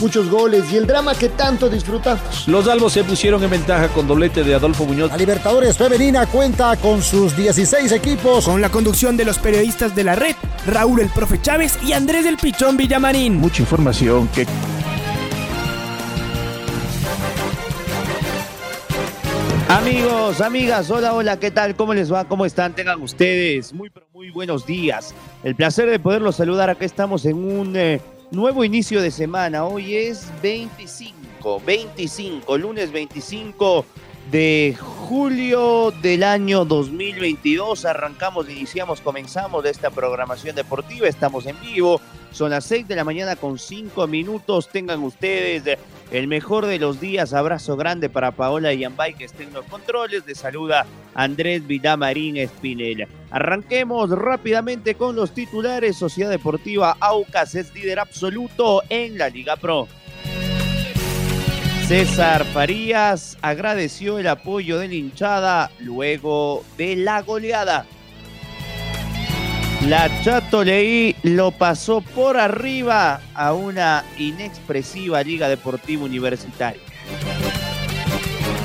muchos goles y el drama que tanto disfrutamos. Los albos se pusieron en ventaja con doblete de Adolfo Muñoz. La Libertadores Femenina cuenta con sus 16 equipos. Con la conducción de los periodistas de la red, Raúl el Profe Chávez y Andrés del Pichón Villamarín. Mucha información que... Amigos, amigas, hola, hola, ¿qué tal? ¿Cómo les va? ¿Cómo están? Tengan ustedes muy, muy buenos días. El placer de poderlos saludar. Acá estamos en un eh, Nuevo inicio de semana, hoy es 25, 25, lunes 25 de julio del año 2022. Arrancamos, iniciamos, comenzamos esta programación deportiva. Estamos en vivo. Son las 6 de la mañana con 5 minutos. Tengan ustedes el mejor de los días. Abrazo grande para Paola Yambay que estén los controles. de saluda Andrés Vidamarín Espinel. Arranquemos rápidamente con los titulares. Sociedad Deportiva Aucas es líder absoluto en la Liga Pro. César Farías agradeció el apoyo de la hinchada luego de la goleada. La Chato Leí lo pasó por arriba a una inexpresiva Liga Deportiva Universitaria.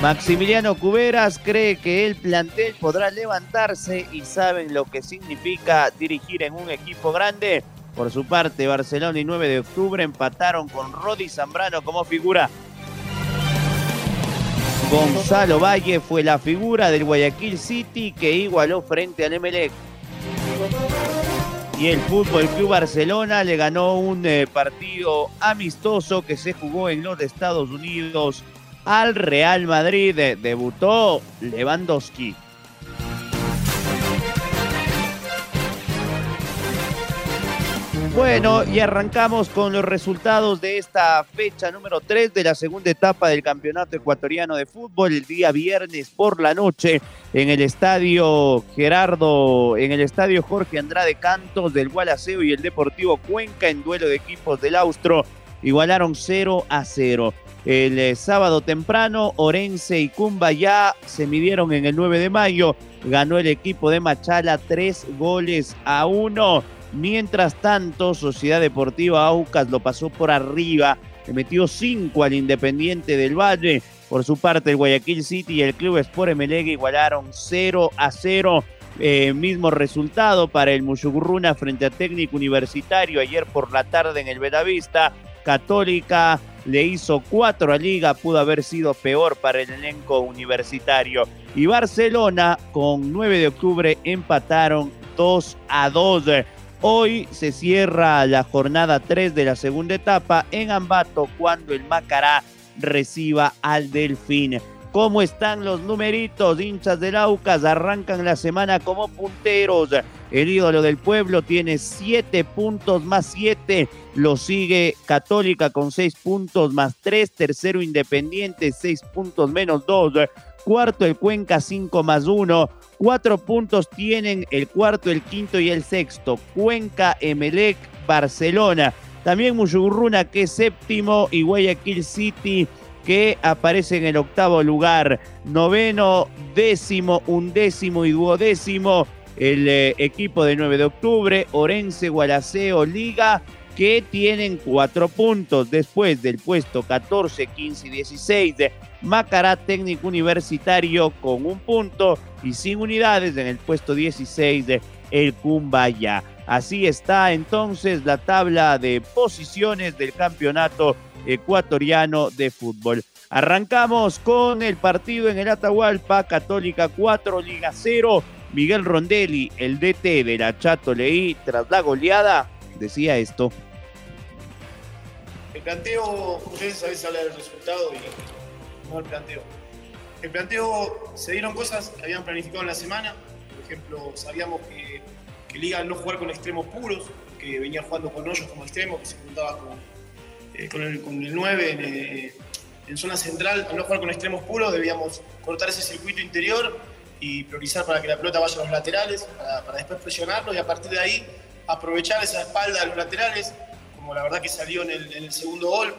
Maximiliano Cuberas cree que el plantel podrá levantarse y saben lo que significa dirigir en un equipo grande. Por su parte, Barcelona y 9 de octubre empataron con Rodi Zambrano como figura Gonzalo Valle fue la figura del Guayaquil City que igualó frente al Emelec. Y el Fútbol Club Barcelona le ganó un eh, partido amistoso que se jugó en los Estados Unidos al Real Madrid. Debutó Lewandowski. Bueno, y arrancamos con los resultados de esta fecha número 3 de la segunda etapa del Campeonato Ecuatoriano de Fútbol, el día viernes por la noche en el estadio Gerardo, en el estadio Jorge Andrade Cantos del Gualaceo y el Deportivo Cuenca en duelo de equipos del Austro igualaron 0 a 0. El eh, sábado temprano, Orense y Cumbayá se midieron en el 9 de mayo. Ganó el equipo de Machala 3 goles a 1. Mientras tanto, Sociedad Deportiva Aucas lo pasó por arriba, le metió 5 al Independiente del Valle. Por su parte, el Guayaquil City y el Club Sport Emelec igualaron 0 a 0. Eh, mismo resultado para el Mushugurruna frente a Técnico Universitario ayer por la tarde en el Bellavista. Católica le hizo 4 a Liga, pudo haber sido peor para el elenco universitario. Y Barcelona con 9 de octubre empataron 2 a 2. Hoy se cierra la jornada 3 de la segunda etapa en Ambato cuando el Macará reciba al Delfín. ¿Cómo están los numeritos? Hinchas del Aucas arrancan la semana como punteros. El ídolo del pueblo tiene 7 puntos más 7. Lo sigue Católica con 6 puntos más 3. Tercero Independiente, 6 puntos menos 2. Cuarto el Cuenca, 5 más 1. Cuatro puntos tienen el cuarto, el quinto y el sexto. Cuenca, Emelec, Barcelona. También Muyugurruna que es séptimo y Guayaquil City que aparece en el octavo lugar. Noveno, décimo, undécimo y duodécimo. El eh, equipo de 9 de octubre, Orense, Gualaceo, Liga, que tienen cuatro puntos después del puesto 14, 15 y 16 de Macará Técnico Universitario con un punto y sin unidades en el puesto 16 de El Cumbaya. Así está entonces la tabla de posiciones del campeonato ecuatoriano de fútbol. Arrancamos con el partido en el Atahualpa, Católica 4, Liga 0. Miguel Rondelli, el DT de la Chato Leí, tras la goleada, decía esto. El planteo, a veces hablan del resultado y el planteo. El planteo, se dieron cosas que habían planificado en la semana. Por ejemplo, sabíamos que, que Liga no jugar con extremos puros, que venía jugando con hoyos como extremo, que se juntaba con, eh, con, el, con, el, 9 eh, en, zona central. Al no jugar con extremos puros, debíamos cortar ese circuito interior y priorizar para que la pelota vaya a los laterales, para, después presionarlo y a partir de ahí aprovechar esa espalda de los laterales, como la verdad que salió en el, segundo gol,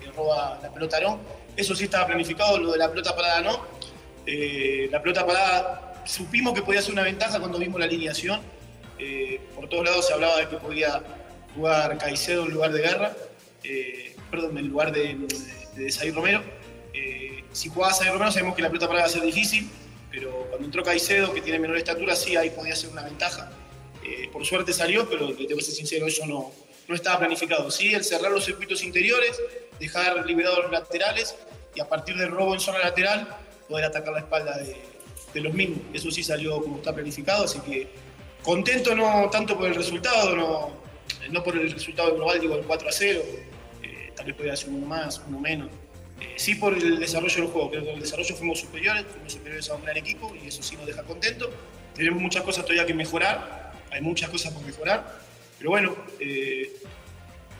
que roba la pelota Arón. Eso sí estaba planificado, lo de la pelota parada no. Eh, la pelota parada supimos que podía ser una ventaja cuando vimos la alineación. Eh, por todos lados se hablaba de que podía jugar Caicedo en lugar de Guerra, eh, perdón, en lugar de, de, Romero. si jugaba Saí Romero sabemos que la pelota parada iba a ser difícil, pero cuando entró Caicedo, que tiene menor estatura, sí, ahí podía ser una ventaja. por suerte salió, pero tengo que ser sincero, eso no, no estaba planificado. Sí, el cerrar los circuitos interiores, dejar liberados los laterales y a partir del robo en zona lateral poder atacar la espalda de, los mismos. Eso sí salió como está planificado, así que contento no tanto por el resultado, no, no por el resultado global, digo el 4 a 0, eh, tal vez podría ser uno más, uno menos. Eh, sí por el desarrollo del juego, creo que en el desarrollo fuimos superiores, fuimos superiores a un gran equipo y eso sí nos deja contentos. Tenemos muchas cosas todavía que mejorar, hay muchas cosas por mejorar, pero bueno, eh,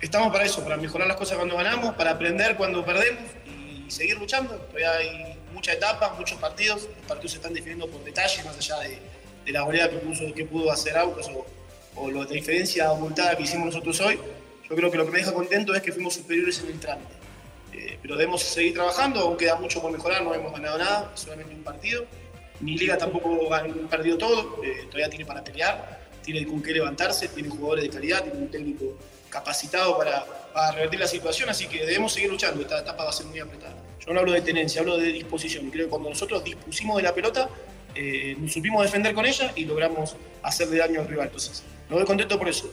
estamos para eso, para mejorar las cosas cuando ganamos, para aprender cuando perdemos y seguir luchando. Todavía hay muchas etapas, muchos partidos. Los partidos se están definiendo por detalles, más allá de, la goleada que, que pudo hacer Aucas o, o la diferencia abultada que hicimos nosotros hoy. Yo creo que lo que me deja contento es que fuimos superiores en el trámite. Eh, pero debemos seguir trabajando, aún queda mucho por mejorar, no hemos ganado nada, solamente un partido. Mi liga tampoco ha perdido todo, eh, todavía tiene para pelear, tiene con qué levantarse, tiene jugadores de calidad, tiene un técnico capacitado para, revertir la situación, así que debemos seguir luchando, esta etapa va a ser muy apretada. Yo no hablo de tenencia, hablo de disposición, y creo que cuando nosotros dispusimos de la pelota, eh, nos supimos defender con ella y logramos hacerle daño al rival. Entonces, no doy contento por eso,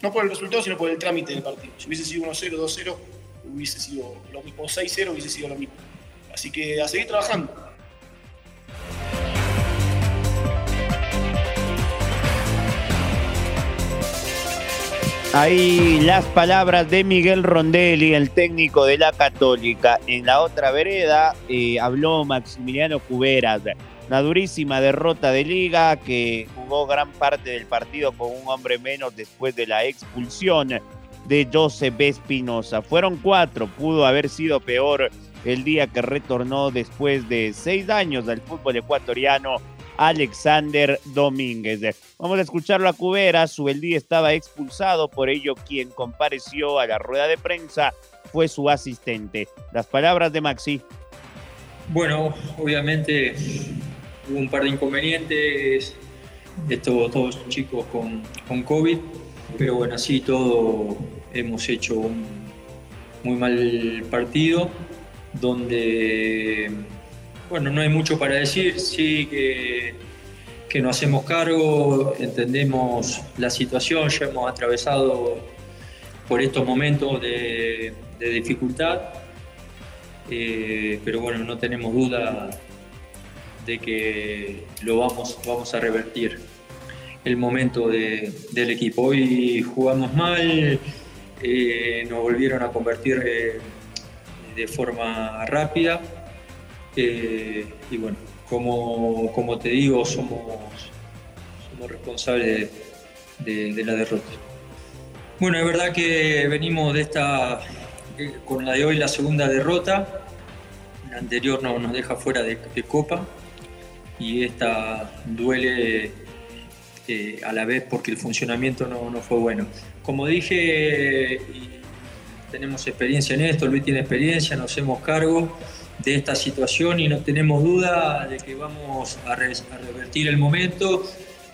no por el resultado, sino por el trámite del partido. Si hubiese sido 1-0, 2-0, hubiese sido lo mismo, 6-0 hubiese sido lo mismo. Así que a seguir trabajando. Ahí las palabras de Miguel Rondelli, el técnico de la Católica. En la otra vereda eh, habló Maximiliano Cuberas. Una durísima derrota de liga que jugó gran parte del partido con un hombre menos después de la expulsión de Josep Espinosa. Fueron cuatro, pudo haber sido peor el día que retornó después de seis años al fútbol ecuatoriano Alexander Domínguez. Vamos a escucharlo a Cubera. Subeldí estaba expulsado, por ello quien compareció a la rueda de prensa fue su asistente. Las palabras de Maxi. Bueno, obviamente hubo un par de inconvenientes, estuvo todos chicos con, con COVID, pero bueno, así todo hemos hecho un muy mal partido donde bueno, no hay mucho para decir, sí que, nos hacemos cargo, entendemos la situación, ya hemos atravesado por estos momentos de, dificultad, eh, pero bueno, no tenemos duda de que lo vamos, vamos a revertir el momento del equipo. Hoy jugamos mal, eh, nos volvieron a convertir eh, de forma rápida eh, y bueno, como, como, te digo, somos, somos responsables de, la derrota. Bueno, es verdad que venimos de esta, eh, con la de hoy, la segunda derrota. La anterior no, nos deja fuera de, Copa y esta duele eh, a la vez porque el funcionamiento no, no fue bueno. Como dije, tenemos experiencia en esto, Luis tiene experiencia, nos hacemos cargo de esta situación y no tenemos duda de que vamos a, revertir el momento.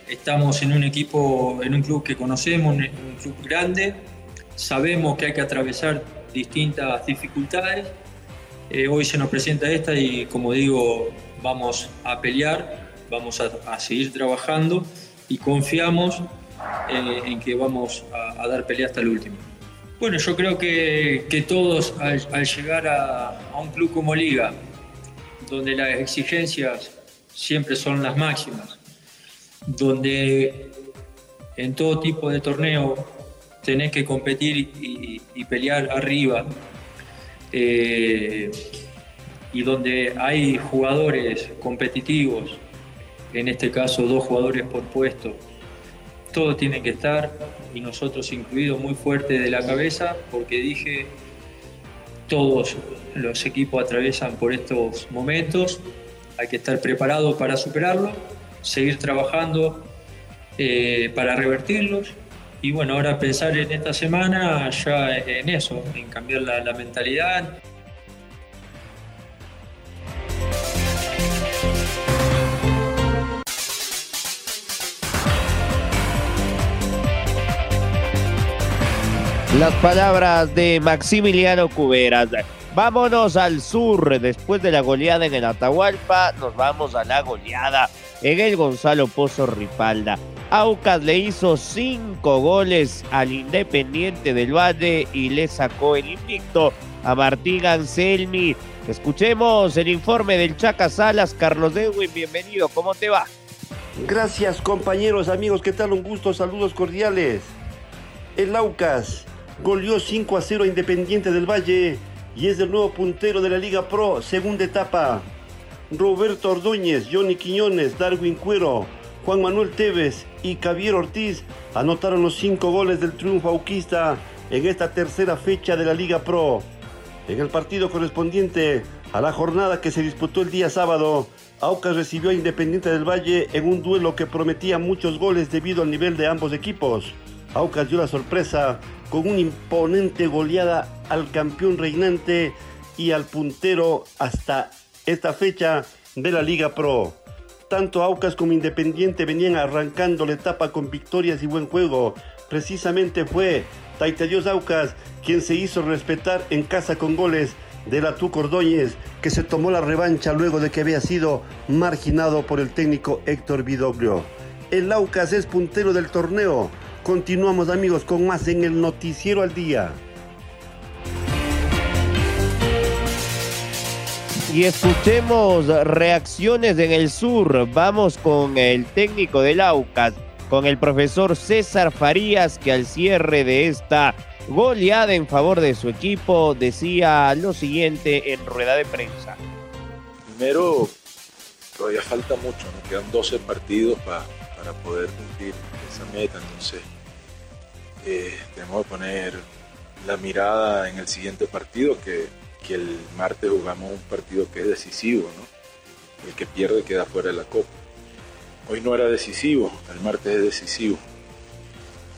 Estamos en un equipo, en un club que conocemos, un club grande, sabemos que hay que atravesar distintas dificultades. Eh, hoy se nos presenta esta y como digo, vamos a pelear, vamos a, seguir trabajando y confiamos eh, en que vamos a, a dar pelea hasta el último. Bueno, yo creo que, todos al, llegar a, un club como Liga, donde las exigencias siempre son las máximas, donde en todo tipo de torneo tenés que competir y, pelear arriba, eh, y donde hay jugadores competitivos, en este caso dos jugadores por puesto, todos tienen que estar, y nosotros incluidos muy fuerte de la cabeza, porque dije, todos los equipos atraviesan por estos momentos, hay que estar preparado para superarlo, seguir trabajando eh, para revertirlos y bueno, ahora pensar en esta semana ya en eso, en cambiar la, la mentalidad. Las palabras de Maximiliano Cuberas. Vámonos al sur. Después de la goleada en el Atahualpa, nos vamos a la goleada en el Gonzalo Pozo Ripalda. Aucas le hizo cinco goles al Independiente del Valle y le sacó el invicto a Martín Anselmi. Escuchemos el informe del Chaca Salas. Carlos Dewey, bienvenido. ¿Cómo te va? Gracias compañeros, amigos. ¿Qué tal? Un gusto. Saludos cordiales. El Aucas goleó 5 a 0 a Independiente del Valle y es el nuevo puntero de la Liga Pro, segunda etapa. Roberto Ordóñez, Johnny Quiñones, Darwin Cuero, Juan Manuel Tevez y Javier Ortiz anotaron los cinco goles del triunfo auquista en esta tercera fecha de la Liga Pro. En el partido correspondiente a la jornada que se disputó el día sábado, Aucas recibió a Independiente del Valle en un duelo que prometía muchos goles debido al nivel de ambos equipos. Aucas dio la sorpresa con una imponente goleada al campeón reinante y al puntero hasta esta fecha de la Liga Pro. Tanto Aucas como Independiente venían arrancando la etapa con victorias y buen juego. Precisamente fue Taitadios Aucas quien se hizo respetar en casa con goles de la Tuco Ordóñez, que se tomó la revancha luego de que había sido marginado por el técnico Héctor Vidoglio. El Aucas es puntero del torneo Continuamos amigos con más en el Noticiero al Día. Y escuchemos reacciones en el sur. Vamos con el técnico del AUCAS, con el profesor César Farías, que al cierre de esta goleada en favor de su equipo decía lo siguiente en rueda de prensa. Primero, todavía falta mucho, nos quedan 12 partidos para poder cumplir esa meta, entonces eh, tenemos que poner la mirada en el siguiente partido, que, el martes jugamos un partido que es decisivo, ¿no? El que pierde queda fuera de la Copa. Hoy no era decisivo, el martes es decisivo.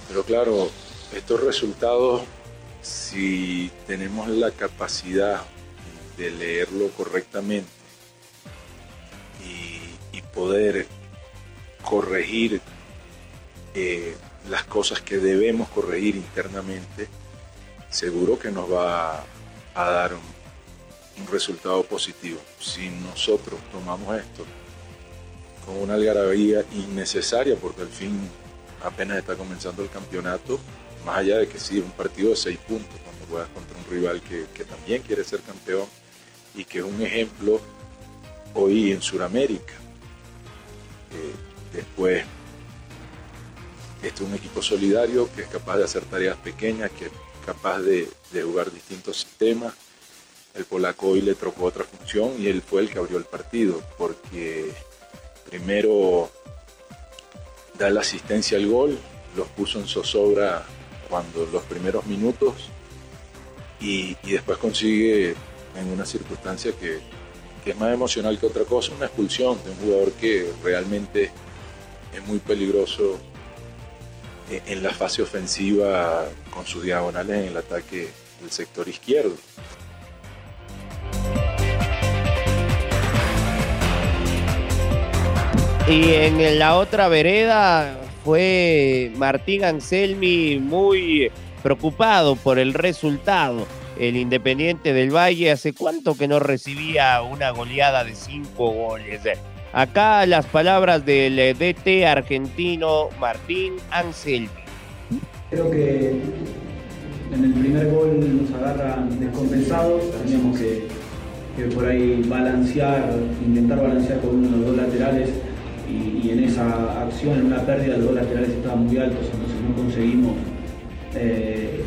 Pero claro, estos resultados, si tenemos la capacidad de leerlo correctamente y, poder corregir eh, las cosas que debemos corregir internamente, seguro que nos va a dar un, resultado positivo. Si nosotros tomamos esto con una algarabía innecesaria, porque al fin apenas está comenzando el campeonato, más allá de que sí, un partido de seis puntos, cuando juegas contra un rival que, también quiere ser campeón y que es un ejemplo hoy en Sudamérica. Eh, después este es un equipo solidario que es capaz de hacer tareas pequeñas, que es capaz de, jugar distintos sistemas. El polaco hoy le trocó otra función y él fue el que abrió el partido, porque primero da la asistencia al gol, los puso en zozobra cuando los primeros minutos y, después consigue en una circunstancia que, es más emocional que otra cosa, una expulsión de un jugador que realmente es muy peligroso en la fase ofensiva con sus diagonales en el ataque del sector izquierdo. Y en la otra vereda fue Martín Anselmi muy preocupado por el resultado. El Independiente del Valle hace cuánto que no recibía una goleada de cinco goles. Acá las palabras del DT argentino Martín Anselmi. Creo que en el primer gol nos agarran descompensados, teníamos que, por ahí balancear, intentar balancear con uno de los dos laterales. Y, en esa acción, en una pérdida, los dos laterales estaban muy altos, entonces no conseguimos, eh,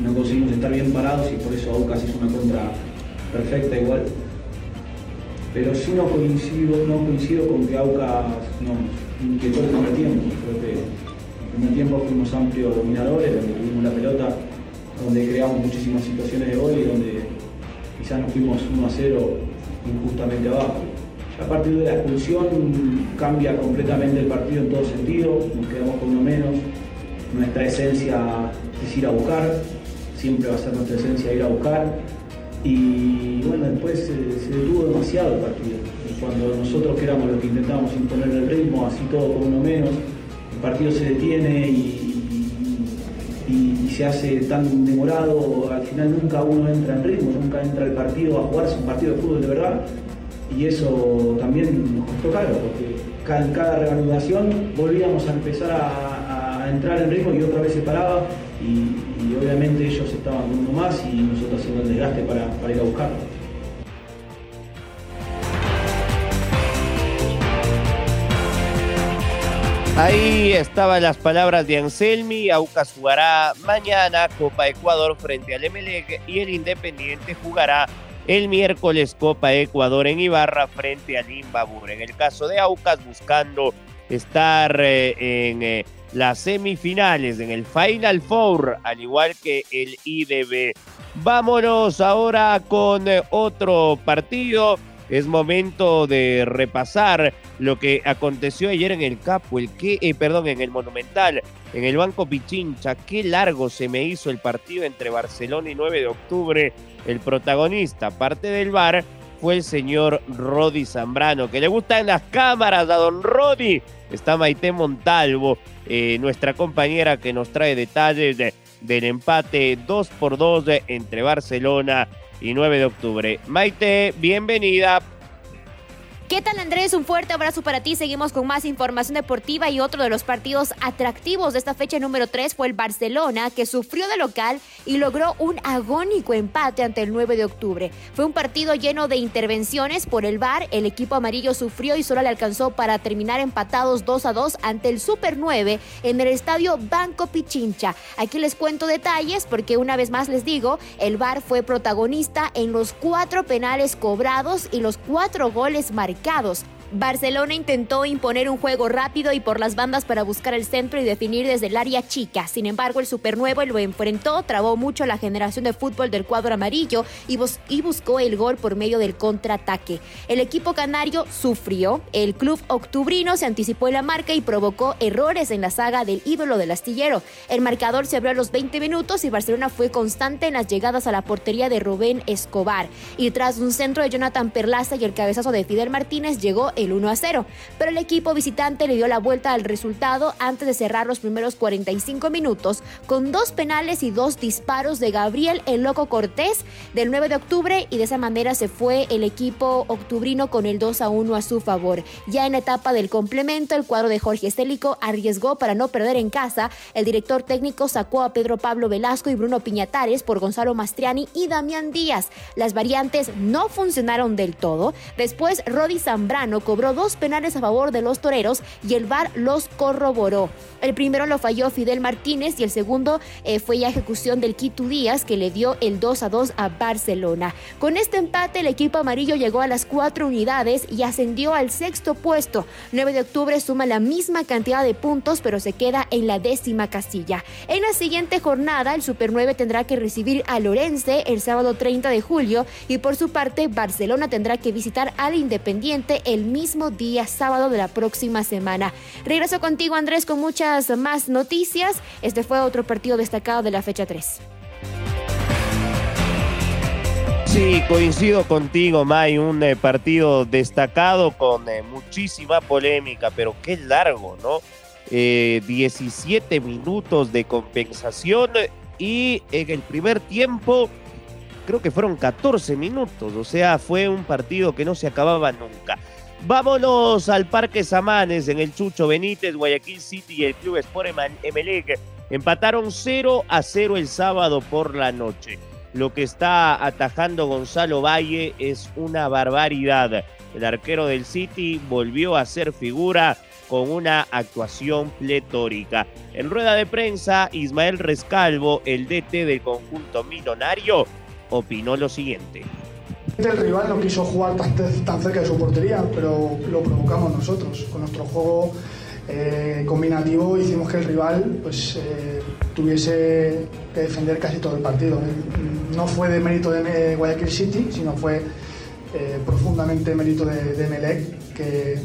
no conseguimos estar bien parados y por eso Aucas hizo una contra perfecta igual pero sí no coincido, no coincido con que Aucas nos inquietó el primer tiempo. Creo que en el primer tiempo fuimos amplios dominadores, donde tuvimos la pelota, donde creamos muchísimas situaciones de gol y donde quizás nos fuimos 1 a 0 injustamente abajo. A partir de la expulsión cambia completamente el partido en todo sentido, nos quedamos con uno menos, nuestra esencia es ir a buscar, siempre va a ser nuestra esencia ir a buscar. Y después se, detuvo demasiado el partido. Cuando nosotros que éramos los que intentábamos imponer el ritmo, así todo con uno menos, el partido se detiene y, se hace tan demorado, al final nunca uno entra en ritmo, nunca entra al partido a jugarse un partido de fútbol de verdad. Y eso también nos costó caro, porque en cada reanudación volvíamos a empezar a, entrar en ritmo y otra vez se paraba. Y, obviamente ellos estaban uno más y nosotros haciendo el desgaste para, para ir a buscarlo. Ahí estaban las palabras de Anselmi. Aucas jugará mañana Copa Ecuador frente al Emelec y el Independiente jugará el miércoles Copa Ecuador en Ibarra frente al Imbabur. En el caso de Aucas, buscando estar eh, en eh, las semifinales, en el Final Four, al igual que el IDB. Vámonos ahora con eh, otro partido. Es momento de repasar lo que aconteció ayer en el Capo, el que, eh, perdón, en el Monumental, en el Banco Pichincha. Qué largo se me hizo el partido entre Barcelona y 9 de octubre. El protagonista, parte del bar, fue el señor Rodi Zambrano, que le gustan las cámaras a don Rodi. Está Maite Montalvo, eh, nuestra compañera que nos trae detalles de- del empate 2 por 2 entre Barcelona y 9 de octubre. Maite, bienvenida. ¿Qué tal Andrés? Un fuerte abrazo para ti. Seguimos con más información deportiva y otro de los partidos atractivos de esta fecha número 3 fue el Barcelona que sufrió de local y logró un agónico empate ante el 9 de octubre. Fue un partido lleno de intervenciones por el VAR. El equipo amarillo sufrió y solo le alcanzó para terminar empatados 2 a 2 ante el Super 9 en el estadio Banco Pichincha. Aquí les cuento detalles porque una vez más les digo, el VAR fue protagonista en los cuatro penales cobrados y los cuatro goles marcados mercados. Barcelona intentó imponer un juego rápido y por las bandas para buscar el centro y definir desde el área chica. Sin embargo, el Super 9 lo enfrentó, trabó mucho la generación de fútbol del cuadro amarillo y, bus- y buscó el gol por medio del contraataque. El equipo canario sufrió, el club octubrino se anticipó en la marca y provocó errores en la saga del ídolo del astillero. El marcador se abrió a los 20 minutos y Barcelona fue constante en las llegadas a la portería de Rubén Escobar. Y tras un centro de Jonathan Perlaza y el cabezazo de Fidel Martínez llegó el 1 a 0. Pero el equipo visitante le dio la vuelta al resultado antes de cerrar los primeros 45 minutos con dos penales y dos disparos de Gabriel el Loco Cortés del 9 de octubre y de esa manera se fue el equipo octubrino con el 2 a 1 a su favor. Ya en la etapa del complemento, el cuadro de Jorge Estélico arriesgó para no perder en casa. El director técnico sacó a Pedro Pablo Velasco y Bruno Piñatares por Gonzalo Mastriani y Damián Díaz. Las variantes no funcionaron del todo. Después, Rodi Zambrano cobró dos penales a favor de los toreros y el VAR los corroboró. El primero lo falló Fidel Martínez y el segundo eh, fue ya ejecución del Quito Díaz que le dio el 2 a 2 a Barcelona. Con este empate el equipo amarillo llegó a las cuatro unidades y ascendió al sexto puesto. 9 de octubre suma la misma cantidad de puntos pero se queda en la décima casilla. En la siguiente jornada el Super 9 tendrá que recibir a Lorense el sábado 30 de julio y por su parte Barcelona tendrá que visitar al Independiente el mismo día sábado de la próxima semana. Regreso contigo Andrés con muchas más noticias. Este fue otro partido destacado de la fecha 3. Sí, coincido contigo, May, un eh, partido destacado con eh, muchísima polémica, pero qué largo, ¿no? Eh, 17 minutos de compensación y en el primer tiempo creo que fueron 14 minutos, o sea, fue un partido que no se acababa nunca. Vámonos al Parque Samanes en el Chucho Benítez, Guayaquil City y el Club Sport Emelec empataron 0 a 0 el sábado por la noche. Lo que está atajando Gonzalo Valle es una barbaridad. El arquero del City volvió a ser figura con una actuación pletórica. En rueda de prensa, Ismael Rescalvo, el DT del conjunto millonario, opinó lo siguiente. El rival no quiso jugar tan, cerca de su portería, pero lo provocamos nosotros. Con nuestro juego eh, combinativo hicimos que el rival pues, eh, tuviese que defender casi todo el partido. Eh, No fue de mérito de Guayaquil City, sino fue profundamente mérito de, de Melec, que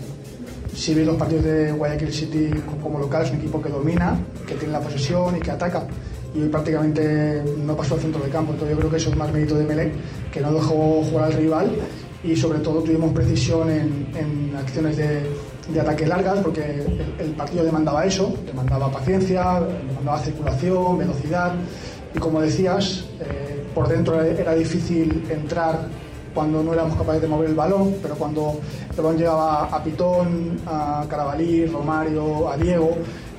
si veis los partidos de Guayaquil City como local, es un equipo que domina, que tiene la posesión y que ataca. Y prácticamente no pasó al centro de campo. Entonces yo creo que eso es más mérito de Melec, que no dejó jugar al rival y sobre todo tuvimos precisión en, acciones de, de, ataque largas, porque el, el, partido demandaba eso, demandaba paciencia, demandaba circulación, velocidad. Y como decías, eh, por dentro era difícil entrar cuando no éramos capaces de mover el balón, pero cuando el balón llegaba a Pitón, a Carabalí, Romario, a Diego,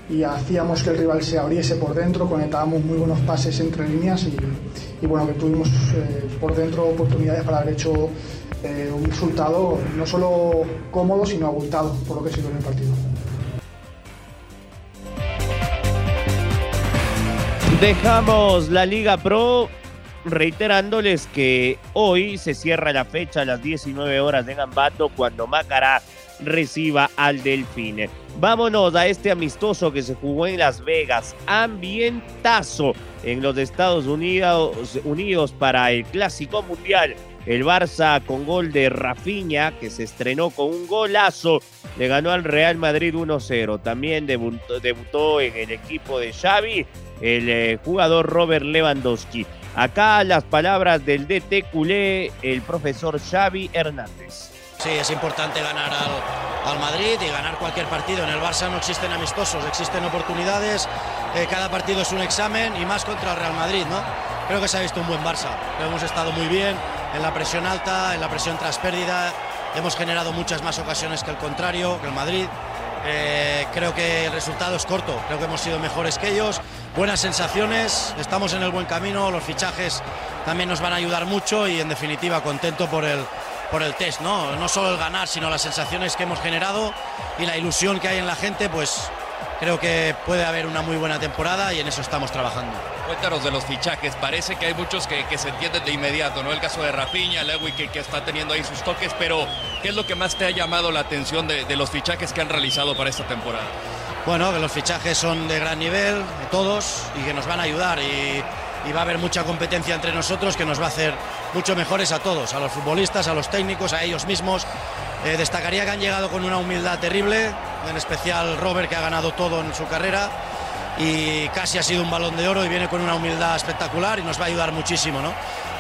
y hacíamos que el rival se abriese por dentro, conectábamos muy buenos pases entre líneas y, y bueno, que tuvimos eh, por dentro oportunidades para haber hecho eh, un resultado no solo cómodo, sino abultado por lo que dio en el partido. Dejamos la Liga Pro reiterándoles que hoy se cierra la fecha a las 19 horas de Gambato cuando Macará reciba al Delfín. Vámonos a este amistoso que se jugó en Las Vegas. Ambientazo en los Estados Unidos, Unidos para el Clásico Mundial. El Barça con gol de Rafinha, que se estrenó con un golazo, le ganó al Real Madrid 1-0. También debutó, en el equipo de Xavi el eh, jugador Robert Lewandowski. Acá las palabras del DT culé, el profesor Xavi Hernández. Sí, es importante ganar al, al, Madrid y ganar cualquier partido. En el Barça no existen amistosos, existen oportunidades. Eh, cada partido es un examen y más contra el Real Madrid, ¿no? Creo que se ha visto un buen Barça. Hemos estado muy bien en la presión alta, en la presión tras pérdida. Hemos generado muchas más ocasiones que el contrario, que el Madrid. Eh, creo que el resultado es corto, creo que hemos sido mejores que ellos. Buenas sensaciones, estamos en el buen camino, los fichajes también nos van a ayudar mucho y en definitiva contento por el, por el test, ¿no? No solo el ganar, sino las sensaciones que hemos generado y la ilusión que hay en la gente, pues creo que puede haber una muy buena temporada y en eso estamos trabajando. Cuéntanos de los fichajes, parece que hay muchos que, que se entienden de inmediato, ¿no? El caso de Rafinha, Lewy que, que, está teniendo ahí sus toques, pero ¿qué es lo que más te ha llamado la atención de, de los fichajes que han realizado para esta temporada? Bueno, que los fichajes son de gran nivel, de todos, y que nos van a ayudar y, y va a haber mucha competencia entre nosotros que nos va a hacer mucho mejores a todos, a los futbolistas, a los técnicos, a ellos mismos. Eh, destacaría que han llegado con una humildad terrible, en especial Robert que ha ganado todo en su carrera y casi ha sido un balón de oro y viene con una humildad espectacular y nos va a ayudar muchísimo, ¿no?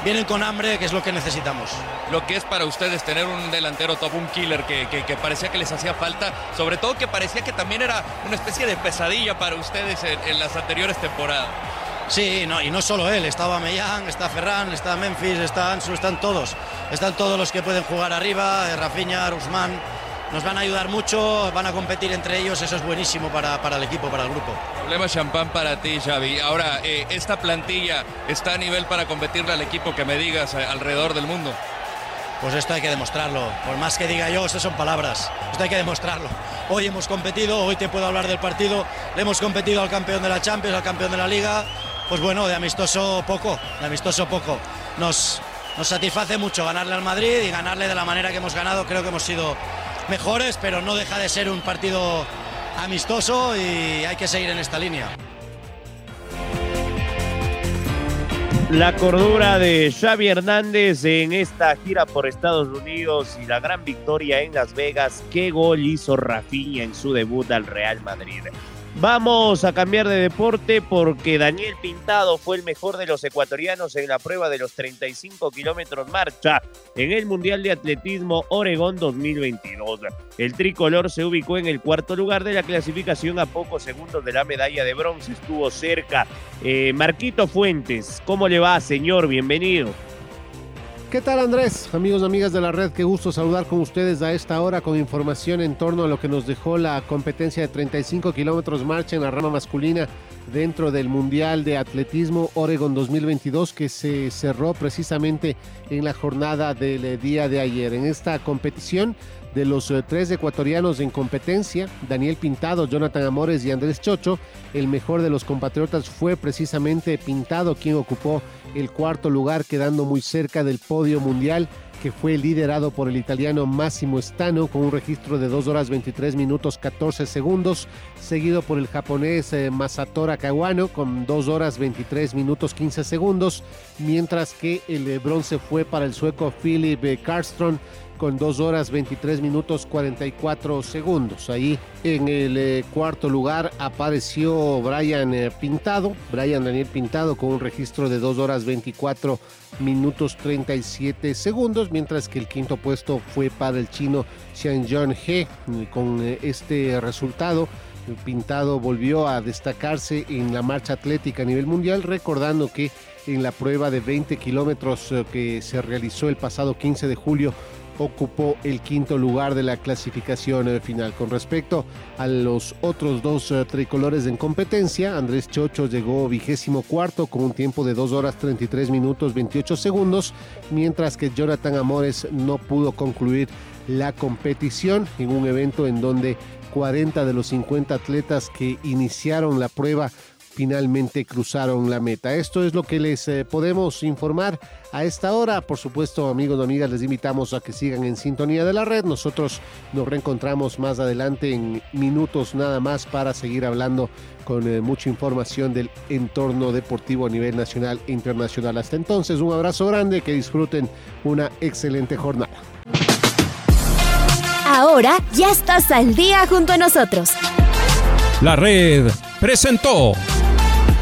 Vienen con hambre, que es lo que necesitamos. Lo que es para ustedes tener un delantero top, un killer que, que, parecía que les hacía falta, sobre todo que parecía que también era una especie de pesadilla para ustedes en las anteriores temporadas. Sí, no, y no solo él, está Mellán, está Ferran, está Memphis, está Ansu, están todos. Están todos los que pueden jugar arriba, eh, Rafinha, Rusman. Nos van a ayudar mucho, van a competir entre ellos, eso es buenísimo para, para el equipo, para el grupo. Problema champán para ti, Xavi. Ahora, eh, ¿esta plantilla está a nivel para competirle al equipo que me digas eh, alrededor del mundo? Pues esto hay que demostrarlo. Por más que diga yo, estas son palabras. Esto hay que demostrarlo. Hoy hemos competido, hoy te puedo hablar del partido. Le hemos competido al campeón de la Champions, al campeón de la Liga. Pues bueno, de amistoso poco, de amistoso poco. Nos, nos satisface mucho ganarle al Madrid y ganarle de la manera que hemos ganado. Creo que hemos sido mejores, pero no deja de ser un partido amistoso y hay que seguir en esta línea. La cordura de Xavi Hernández en esta gira por Estados Unidos y la gran victoria en Las Vegas. ¿Qué gol hizo Rafinha en su debut al Real Madrid? Vamos a cambiar de deporte porque Daniel Pintado fue el mejor de los ecuatorianos en la prueba de los 35 kilómetros marcha en el Mundial de Atletismo Oregón 2022. El tricolor se ubicó en el cuarto lugar de la clasificación a pocos segundos de la medalla de bronce. Estuvo cerca. Eh, Marquito Fuentes, ¿cómo le va, señor? Bienvenido. ¿Qué tal Andrés? Amigos amigas de la red, qué gusto saludar con ustedes a esta hora con información en torno a lo que nos dejó la competencia de 35 kilómetros marcha en la rama masculina dentro del Mundial de Atletismo Oregon 2022 que se cerró precisamente en la jornada del día de ayer. En esta competición de los eh, tres ecuatorianos en competencia, Daniel Pintado, Jonathan Amores y Andrés Chocho, el mejor de los compatriotas fue precisamente Pintado quien ocupó el cuarto lugar quedando muy cerca del podio mundial que fue liderado por el italiano Massimo Stano con un registro de 2 horas 23 minutos 14 segundos, seguido por el japonés eh, Masatora Kawano con 2 horas 23 minutos 15 segundos, mientras que el eh, bronce fue para el sueco Philip eh, Con 2 horas 23 minutos 44 segundos. Ahí en el eh, cuarto lugar apareció Brian eh, Pintado, Brian Daniel Pintado con un registro de 2 horas 24 minutos 37 segundos, mientras que el quinto puesto fue para el chino Xianjian He con eh, este resultado. Pintado volvió a destacarse en la marcha atlética a nivel mundial, recordando que en la prueba de 20 kilómetros que se realizó el pasado 15 de julio ocupó el quinto lugar de la clasificación final. Con respecto a los otros dos eh, tricolores en competencia, Andrés Chocho llegó vigésimo cuarto con un tiempo de 2 horas 33 minutos 28 segundos, mientras que Jonathan Amores no pudo concluir la competición en un evento en donde 40 de los 50 atletas que iniciaron la prueba finalmente cruzaron la meta. Esto es lo que les eh, podemos informar a esta hora. Por supuesto, amigos y amigas, les invitamos a que sigan en sintonía de la red. Nosotros nos reencontramos más adelante en minutos nada más para seguir hablando con eh, mucha información del entorno deportivo a nivel nacional e internacional. Hasta entonces, un abrazo grande, que disfruten una excelente jornada. Ahora ya estás al día junto a nosotros. La red presentó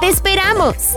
¡Te esperamos!